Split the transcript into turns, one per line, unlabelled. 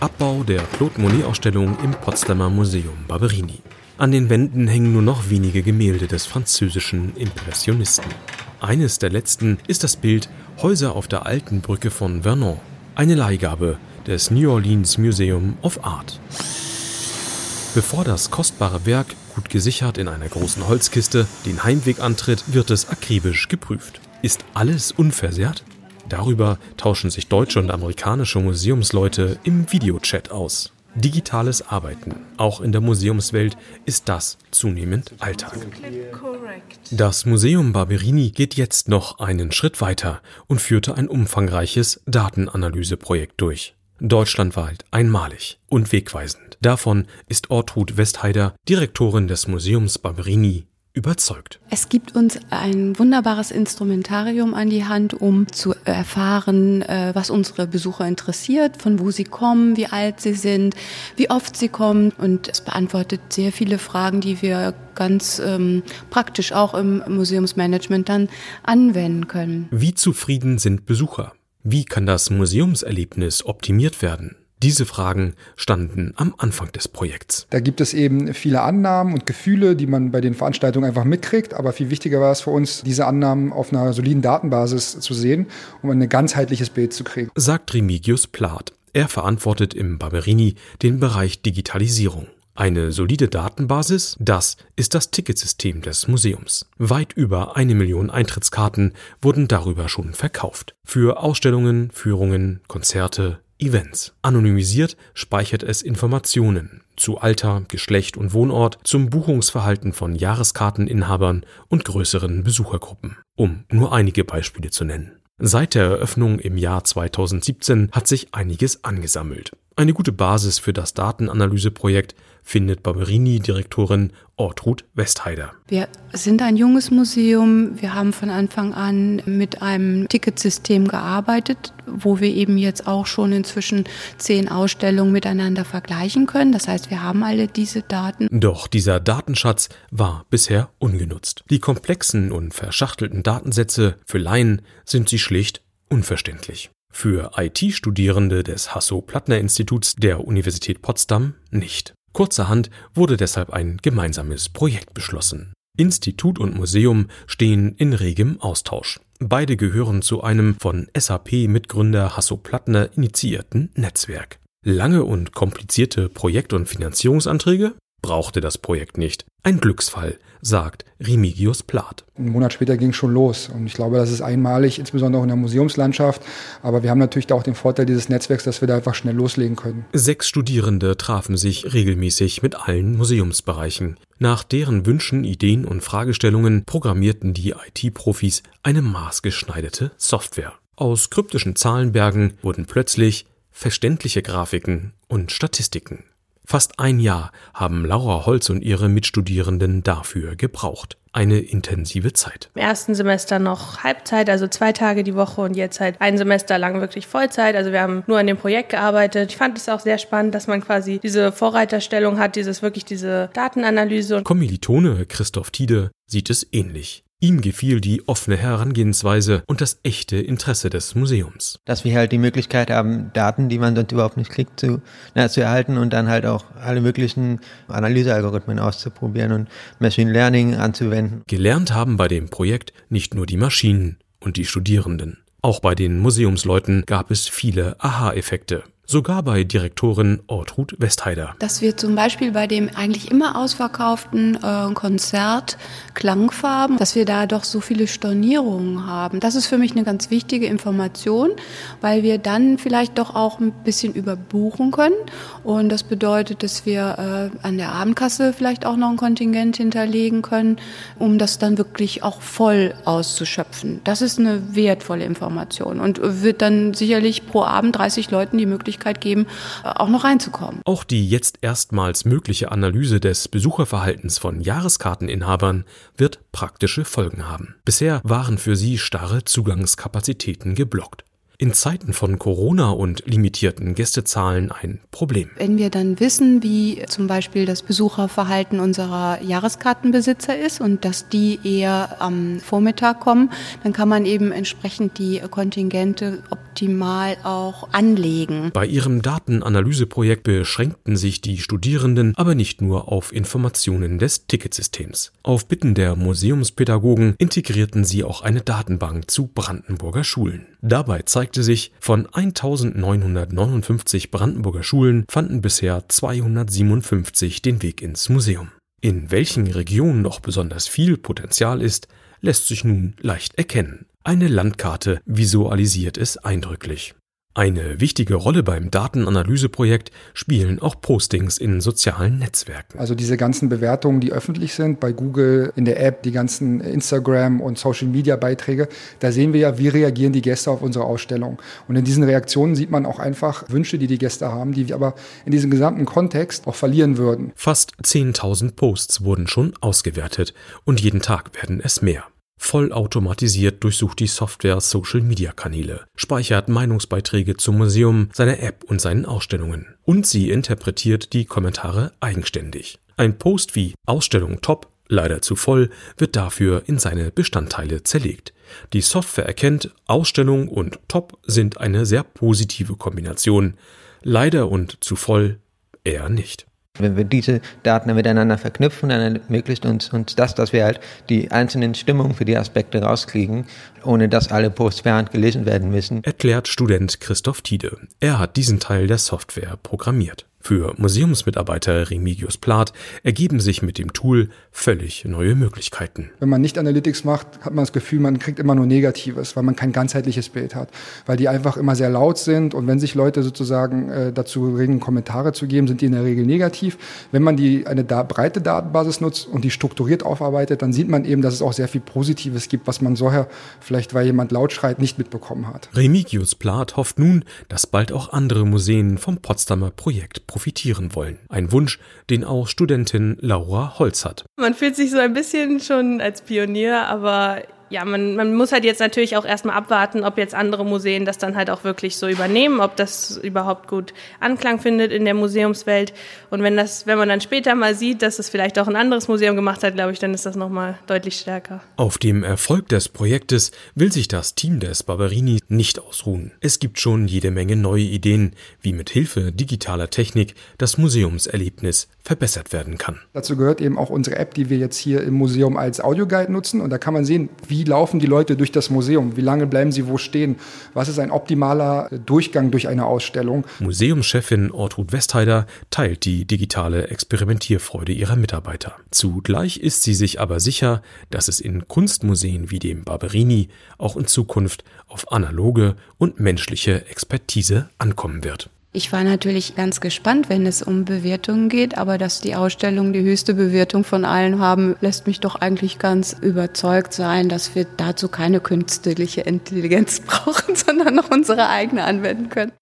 Abbau der Claude Monet-Ausstellung im Potsdamer Museum Barberini. An den Wänden hängen nur noch wenige Gemälde des französischen Impressionisten. Eines der letzten ist das Bild Häuser auf der alten Brücke von Vernon, eine Leihgabe des New Orleans Museum of Art. Bevor das kostbare Werk, gut gesichert in einer großen Holzkiste, den Heimweg antritt, wird es akribisch geprüft. Ist alles unversehrt? Darüber tauschen sich deutsche und amerikanische Museumsleute im Videochat aus. Digitales Arbeiten, auch in der Museumswelt, ist das zunehmend Alltag. Das Museum Barberini geht jetzt noch einen Schritt weiter und führte ein umfangreiches Datenanalyseprojekt durch. Deutschlandweit einmalig und wegweisend. Davon ist Ortrud Westheider, Direktorin des Museums Barberini, überzeugt.
Es gibt uns ein wunderbares Instrumentarium an die Hand, um zu erfahren, äh, was unsere Besucher interessiert, von wo sie kommen, wie alt sie sind, wie oft sie kommen. Und es beantwortet sehr viele Fragen, die wir ganz ähm, praktisch auch im Museumsmanagement dann anwenden können.
Wie zufrieden sind Besucher? Wie kann das Museumserlebnis optimiert werden? Diese Fragen standen am Anfang des Projekts.
Da gibt es eben viele Annahmen und Gefühle, die man bei den Veranstaltungen einfach mitkriegt. Aber viel wichtiger war es für uns, diese Annahmen auf einer soliden Datenbasis zu sehen, um ein ganzheitliches Bild zu kriegen.
Sagt Remigius Plath. Er verantwortet im Barberini den Bereich Digitalisierung. Eine solide Datenbasis, das ist das Ticketsystem des Museums. Weit über eine Million Eintrittskarten wurden darüber schon verkauft. Für Ausstellungen, Führungen, Konzerte, Events. Anonymisiert speichert es Informationen zu Alter, Geschlecht und Wohnort, zum Buchungsverhalten von Jahreskarteninhabern und größeren Besuchergruppen, um nur einige Beispiele zu nennen. Seit der Eröffnung im Jahr 2017 hat sich einiges angesammelt. Eine gute Basis für das Datenanalyseprojekt findet Barberini-Direktorin Ortrud Westheider.
Wir sind ein junges Museum. Wir haben von Anfang an mit einem Ticketsystem gearbeitet, wo wir eben jetzt auch schon inzwischen zehn Ausstellungen miteinander vergleichen können. Das heißt, wir haben alle diese Daten.
Doch dieser Datenschatz war bisher ungenutzt. Die komplexen und verschachtelten Datensätze für Laien sind sie schlicht unverständlich. Für IT-Studierende des Hasso-Plattner-Instituts der Universität Potsdam nicht. Kurzerhand wurde deshalb ein gemeinsames Projekt beschlossen. Institut und Museum stehen in regem Austausch. Beide gehören zu einem von SAP-Mitgründer Hasso Plattner initiierten Netzwerk. Lange und komplizierte Projekt- und Finanzierungsanträge? Brauchte das Projekt nicht. Ein Glücksfall, sagt Remigius Plath.
Einen Monat später ging es schon los. Und ich glaube, das ist einmalig, insbesondere auch in der Museumslandschaft. Aber wir haben natürlich auch den Vorteil dieses Netzwerks, dass wir da einfach schnell loslegen können.
Sechs Studierende trafen sich regelmäßig mit allen Museumsbereichen. Nach deren Wünschen, Ideen und Fragestellungen programmierten die IT-Profis eine maßgeschneiderte Software. Aus kryptischen Zahlenbergen wurden plötzlich verständliche Grafiken und Statistiken. Fast ein Jahr haben Laura Holz und ihre Mitstudierenden dafür gebraucht. Eine intensive Zeit.
Im ersten Semester noch Halbzeit, also zwei Tage die Woche und jetzt halt ein Semester lang wirklich Vollzeit. Also wir haben nur an dem Projekt gearbeitet. Ich fand es auch sehr spannend, dass man quasi diese Vorreiterstellung hat, dieses wirklich diese Datenanalyse.
Kommilitone Christoph Tiede sieht es ähnlich. Ihm gefiel die offene Herangehensweise und das echte Interesse des Museums.
Dass wir halt die Möglichkeit haben, Daten, die man sonst überhaupt nicht kriegt, zu, na, zu erhalten und dann halt auch alle möglichen Analysealgorithmen auszuprobieren und Machine Learning anzuwenden.
Gelernt haben bei dem Projekt nicht nur die Maschinen und die Studierenden. Auch bei den Museumsleuten gab es viele Aha-Effekte sogar bei Direktorin Ortrud Westheider.
Dass wir zum Beispiel bei dem eigentlich immer ausverkauften äh, Konzert Klangfarben, dass wir da doch so viele Stornierungen haben. Das ist für mich eine ganz wichtige Information, weil wir dann vielleicht doch auch ein bisschen überbuchen können. Und das bedeutet, dass wir äh, an der Abendkasse vielleicht auch noch ein Kontingent hinterlegen können, um das dann wirklich auch voll auszuschöpfen. Das ist eine wertvolle Information und wird dann sicherlich pro Abend 30 Leuten die Möglichkeit Möglichkeit geben, äh, auch noch reinzukommen.
Auch die jetzt erstmals mögliche Analyse des Besucherverhaltens von Jahreskarteninhabern wird praktische Folgen haben. Bisher waren für sie starre Zugangskapazitäten geblockt. in Zeiten von Corona und limitierten Gästezahlen ein Problem.
Wenn wir dann wissen, wie zum Beispiel das Besucherverhalten unserer Jahreskartenbesitzer ist und dass die eher am Vormittag kommen, dann kann man eben entsprechend die Kontingente optimal auch anlegen.
Bei ihrem Datenanalyseprojekt beschränkten sich die Studierenden aber nicht nur auf Informationen des Ticketsystems. Auf Bitten der Museumspädagogen integrierten sie auch eine Datenbank zu Brandenburger Schulen. Dabei zeigte sich, von 1959 Brandenburger Schulen fanden bisher 257 den Weg ins Museum. In welchen Regionen noch besonders viel Potenzial ist, lässt sich nun leicht erkennen. Eine Landkarte visualisiert es eindrücklich. Eine wichtige Rolle beim Datenanalyseprojekt spielen auch Postings in sozialen Netzwerken.
Also diese ganzen Bewertungen, die öffentlich sind, bei Google, in der App, die ganzen Instagram und Social Media Beiträge, da sehen wir ja, wie reagieren die Gäste auf unsere Ausstellung. Und in diesen Reaktionen sieht man auch einfach Wünsche, die die Gäste haben, die wir aber in diesem gesamten Kontext auch verlieren würden.
Fast 10.000 Posts wurden schon ausgewertet und jeden Tag werden es mehr. Vollautomatisiert durchsucht die Software Social-Media-Kanäle, speichert Meinungsbeiträge zum Museum, seiner App und seinen Ausstellungen. Und sie interpretiert die Kommentare eigenständig. Ein Post wie Ausstellung top, leider zu voll, wird dafür in seine Bestandteile zerlegt. Die Software erkennt, Ausstellung und top sind eine sehr positive Kombination. Leider und zu voll eher nicht.
Wenn wir diese Daten miteinander verknüpfen, dann ermöglicht uns, uns das, dass wir halt die einzelnen Stimmungen für die Aspekte rauskriegen, ohne dass alle Posts per Hand gelesen werden müssen.
Erklärt Student Christoph Tiede. Er hat diesen Teil der Software programmiert. Für Museumsmitarbeiter Remigius Plath ergeben sich mit dem Tool völlig neue Möglichkeiten.
Wenn man nicht Analytics macht, hat man das Gefühl, man kriegt immer nur Negatives, weil man kein ganzheitliches Bild hat, weil die einfach immer sehr laut sind und wenn sich Leute sozusagen äh, dazu regen, Kommentare zu geben, sind die in der Regel negativ. Wenn man die eine da breite Datenbasis nutzt und die strukturiert aufarbeitet, dann sieht man eben, dass es auch sehr viel Positives gibt, was man vorher vielleicht, weil jemand laut schreit, nicht mitbekommen hat.
Remigius Plath hofft nun, dass bald auch andere Museen vom Potsdamer Projekt profitieren wollen. Ein Wunsch, den auch Studentin Laura Holz hat.
Man fühlt sich so ein bisschen schon als Pionier, aber ja, man, man muss halt jetzt natürlich auch erstmal abwarten, ob jetzt andere Museen das dann halt auch wirklich so übernehmen, ob das überhaupt gut Anklang findet in der Museumswelt. Und wenn das, wenn man dann später mal sieht, dass es vielleicht auch ein anderes Museum gemacht hat, glaube ich, dann ist das nochmal deutlich stärker.
Auf dem Erfolg des Projektes will sich das Team des Barberini nicht ausruhen. Es gibt schon jede Menge neue Ideen, wie mit Hilfe digitaler Technik das Museumserlebnis verbessert werden kann.
Dazu gehört eben auch unsere App, die wir jetzt hier im Museum als Audioguide nutzen. Und da kann man sehen, wie laufen die Leute durch das Museum, wie lange bleiben sie wo stehen, was ist ein optimaler Durchgang durch eine Ausstellung.
Museumschefin Ortrud Westheider teilt die digitale Experimentierfreude ihrer Mitarbeiter. Zugleich ist sie sich aber sicher, dass es in Kunstmuseen wie dem Barberini auch in Zukunft auf analoge und menschliche Expertise ankommen wird.
Ich war natürlich ganz gespannt, wenn es um Bewertungen geht, aber dass die Ausstellungen die höchste Bewertung von allen haben, lässt mich doch eigentlich ganz überzeugt sein, dass wir dazu keine künstliche Intelligenz brauchen, sondern noch unsere eigene anwenden können.